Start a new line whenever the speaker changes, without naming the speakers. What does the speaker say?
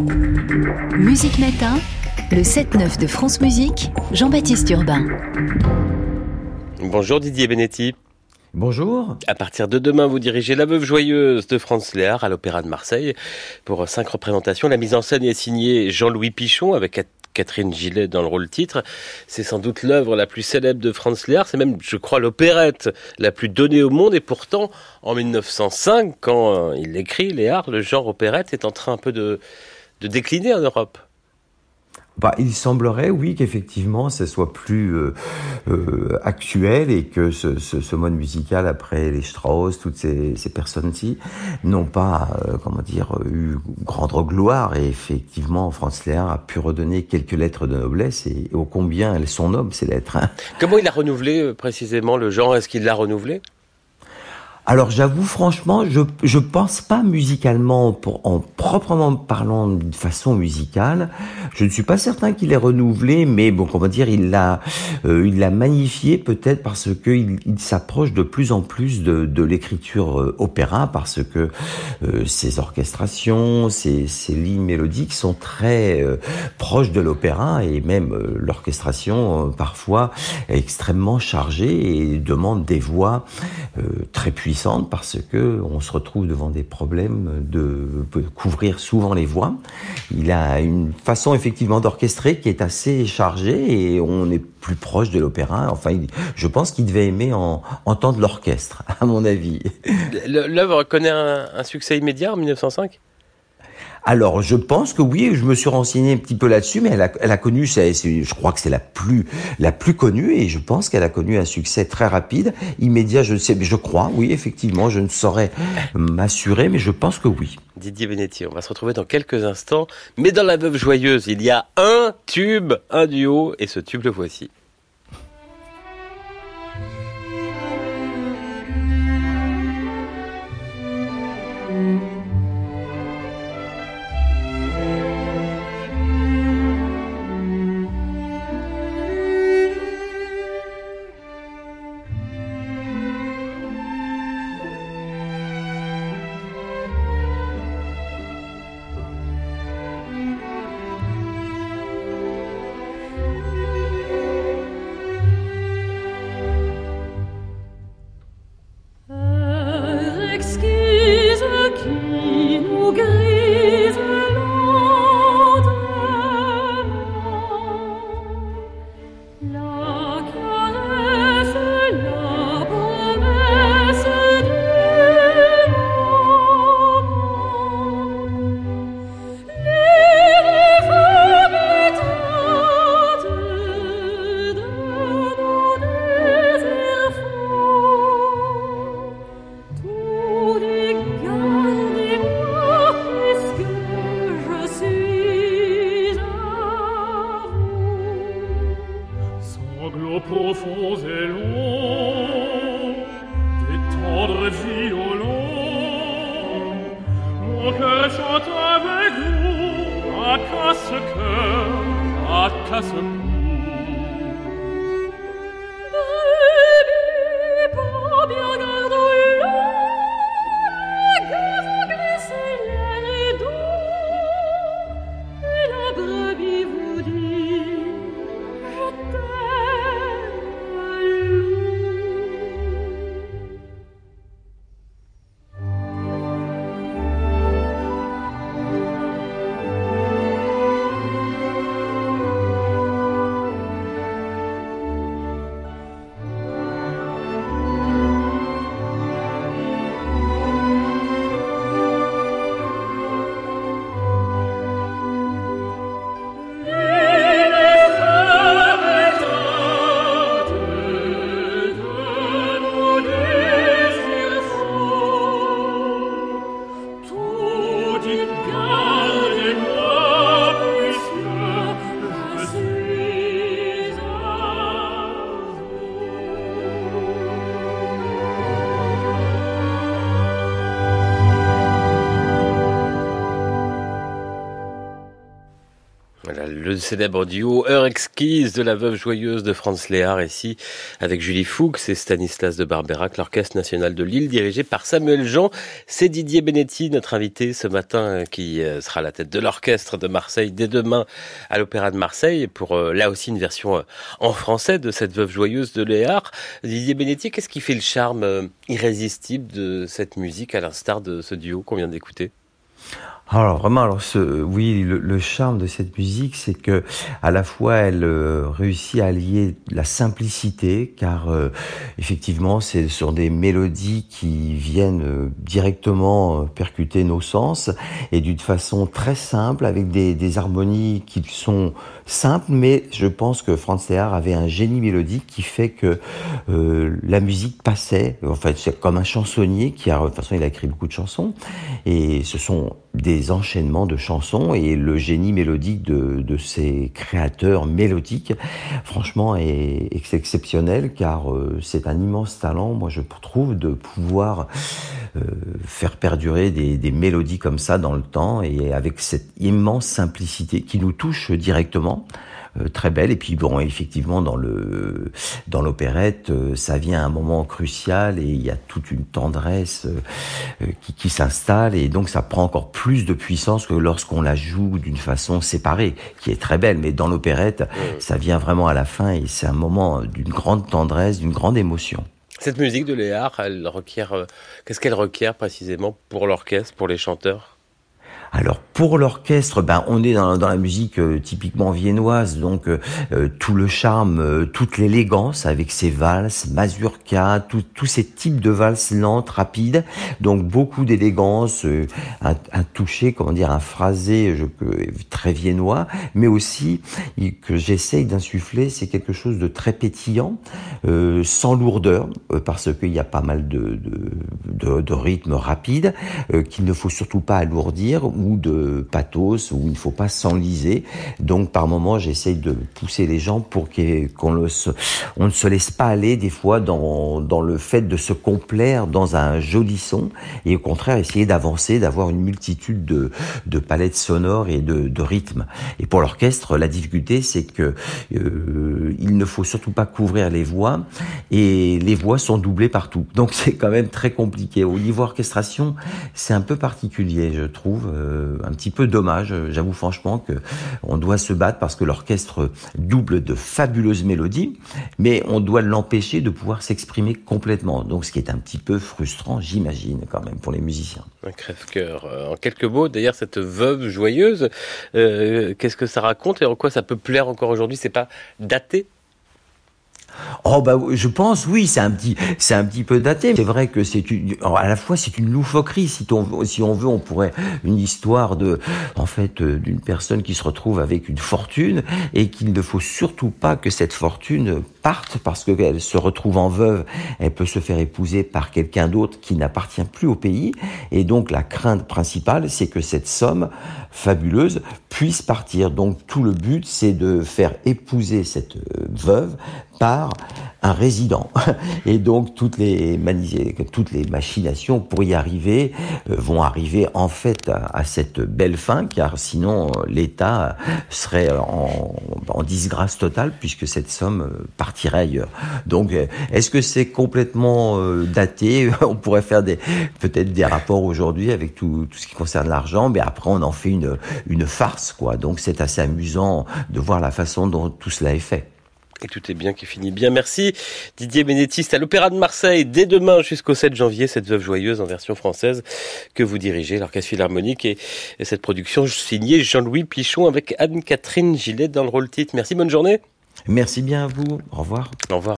Musique Matin, le 7-9 de France Musique, Jean-Baptiste Urbain.
Bonjour Didier Benetti.
Bonjour.
À partir de demain, vous dirigez La Veuve Joyeuse de Franz Léard à l'Opéra de Marseille pour cinq représentations. La mise en scène est signée Jean-Louis Pichon avec Catherine Gillet dans le rôle titre. C'est sans doute l'œuvre la plus célèbre de Franz Léard. C'est même, je crois, l'opérette la plus donnée au monde. Et pourtant, en 1905, quand euh, il écrit Léard, le genre opérette est en train un peu de, de décliner en Europe.
Bah, il semblerait, oui, qu'effectivement, ce soit plus euh, euh, actuel et que ce, ce, ce, mode musical, après les Strauss, toutes ces, ces personnes-ci, n'ont pas, euh, comment dire, eu grande gloire. Et effectivement, Franz Léard a pu redonner quelques lettres de noblesse et, ô combien elles sont nobles, ces lettres. Hein.
Comment il a renouvelé précisément le genre? Est-ce qu'il l'a renouvelé?
Alors j'avoue franchement, je je pense pas musicalement en proprement parlant de façon musicale. Je ne suis pas certain qu'il ait renouvelé, mais bon, comment dire, il l'a euh, il l'a magnifié peut-être parce que il, s'approche de plus en plus de, l'écriture euh, opéra parce que euh, ses orchestrations, ses, ses lignes mélodiques sont très proches de l'opéra et même l'orchestration parfois est extrêmement chargée et demande des voix très puissantes parce que on se retrouve devant des problèmes de couvrir souvent les voix. Il a une façon effectivement d'orchestrer qui est assez chargée et on est plus proche de l'opéra. Enfin, je pense qu'il devait aimer en, entendre l'orchestre, à mon avis.
L'œuvre connaît un, un succès immédiat en 1905
alors, je pense que oui, je me suis renseigné un petit peu là-dessus, mais elle a, elle a connu, c'est, je crois que c'est la plus, la plus connue, et je pense qu'elle a connu un succès très rapide, immédiat. Je sais, je crois, oui, effectivement, je ne saurais m'assurer, mais je pense que oui.
Didier Benetti, on va se retrouver dans quelques instants, mais dans la Veuve Joyeuse, il y a un tube, un duo, et ce tube le voici. Célèbre duo Heure exquise de la veuve joyeuse de Franz Léard, ici, avec Julie Fuchs et Stanislas de Barberac, l'Orchestre national de Lille, dirigé par Samuel Jean. C'est Didier Benetti, notre invité ce matin, qui euh, sera à la tête de l'Orchestre de Marseille dès demain à l'Opéra de Marseille, pour euh, là aussi une version euh, en français de cette veuve joyeuse de Léard. Didier Benetti, qu'est-ce qui fait le charme irrésistible de cette musique, à l'instar de ce duo qu'on vient d'écouter?
Alors vraiment, alors ce, oui, le, charme de cette musique, c'est que à la fois elle euh, réussit à allier la simplicité, car euh, effectivement, c'est sur des mélodies qui viennent euh, directement percuter nos sens et d'une façon très simple, avec des, des, harmonies qui sont simples, mais je pense que Franz Léard avait un génie mélodique qui fait que la musique passait. En fait, c'est comme un chansonnier qui a, de toute façon, il a écrit beaucoup de chansons et ce sont des enchaînements de chansons et le génie mélodique de, de ces créateurs mélodiques, franchement, est, exceptionnel car euh, c'est un immense talent, moi je trouve, de pouvoir euh, faire perdurer des, des, mélodies comme ça dans le temps et avec cette immense simplicité qui nous touche directement. Euh, très belle. Et puis bon, effectivement, dans le dans l'opérette, euh, ça vient à un moment crucial et il y a toute une tendresse euh, qui, qui s'installe et donc ça prend encore plus de puissance que lorsqu'on la joue d'une façon séparée, qui est très belle. Mais dans l'opérette, ça vient vraiment à la fin et c'est un moment d'une grande tendresse, d'une grande émotion.
Cette musique de Léard, elle requiert, qu'est-ce qu'elle requiert précisément pour l'orchestre, pour les chanteurs?
Alors pour l'orchestre, ben on est dans, la musique euh, typiquement viennoise, donc euh, euh, tout le charme, toute l'élégance avec ses valses, mazurka, tous ces types de valses lentes, rapides, donc beaucoup d'élégance, un, un, toucher, comment dire, un phrasé je, très viennois, mais aussi que j'essaye d'insuffler, c'est quelque chose de très pétillant, sans lourdeur, parce qu'il y a pas mal de, de, de, de rythmes rapides qu'il ne faut surtout pas alourdir ou de pathos où il ne faut pas s'enliser. Donc par moment, j'essaye de pousser les gens pour qu'on ne se laisse pas aller des fois dans, le fait de se complaire dans un joli son et au contraire essayer d'avancer, d'avoir une multitude de, palettes sonores et de, rythmes. Et pour l'orchestre, la difficulté, c'est que euh, il ne faut surtout pas couvrir les voix et les voix sont doublées partout. Donc c'est quand même très compliqué. Au niveau orchestration, c'est un peu particulier, je trouve. Euh, euh, un petit peu dommage. J'avoue franchement que on doit se battre parce que l'orchestre double de fabuleuses mélodies, mais on doit l'empêcher de pouvoir s'exprimer complètement. Donc, ce qui est un petit peu frustrant, j'imagine, quand même, pour les musiciens.
Un crève-cœur. Euh, en quelques mots, d'ailleurs, cette veuve joyeuse, euh, qu'est-ce que ça raconte et en quoi ça peut plaire encore aujourd'hui? C'est pas daté?
Oh bah je pense oui, c'est un petit c'est un peu daté. C'est vrai que c'est une à la fois c'est une loufoquerie si on si on veut on pourrait une histoire de en fait euh, d'une personne qui se retrouve avec une fortune et qu'il ne faut surtout pas que cette fortune parte parce qu'elle se retrouve en veuve, elle peut se faire épouser par quelqu'un d'autre qui n'appartient plus au pays et donc la crainte principale c'est que cette somme fabuleuse puisse partir. Donc tout le but c'est de faire épouser cette euh, veuve par un résident. Et donc toutes les, toutes les machinations pour y arriver euh, vont arriver en fait à, cette belle fin, car sinon euh, l'État serait en, disgrâce totale puisque cette somme euh, partirait ailleurs. Donc est-ce que c'est complètement daté? On pourrait faire peut-être des rapports aujourd'hui avec tout, tout ce qui concerne l'argent, mais après on en fait une, une farce quoi. Donc c'est assez amusant de voir la façon dont tout cela est fait.
Et tout est bien qui finit bien. Merci Didier Bénétiste à l'Opéra de Marseille dès demain jusqu'au 7 janvier, cette veuve joyeuse en version française que vous dirigez, l'Orchestre Philharmonique et, et cette production signée Jean-Louis Pichon avec Anne-Catherine Gillet dans le rôle titre. Merci, bonne journée.
Merci bien à vous. Au revoir.
Au revoir.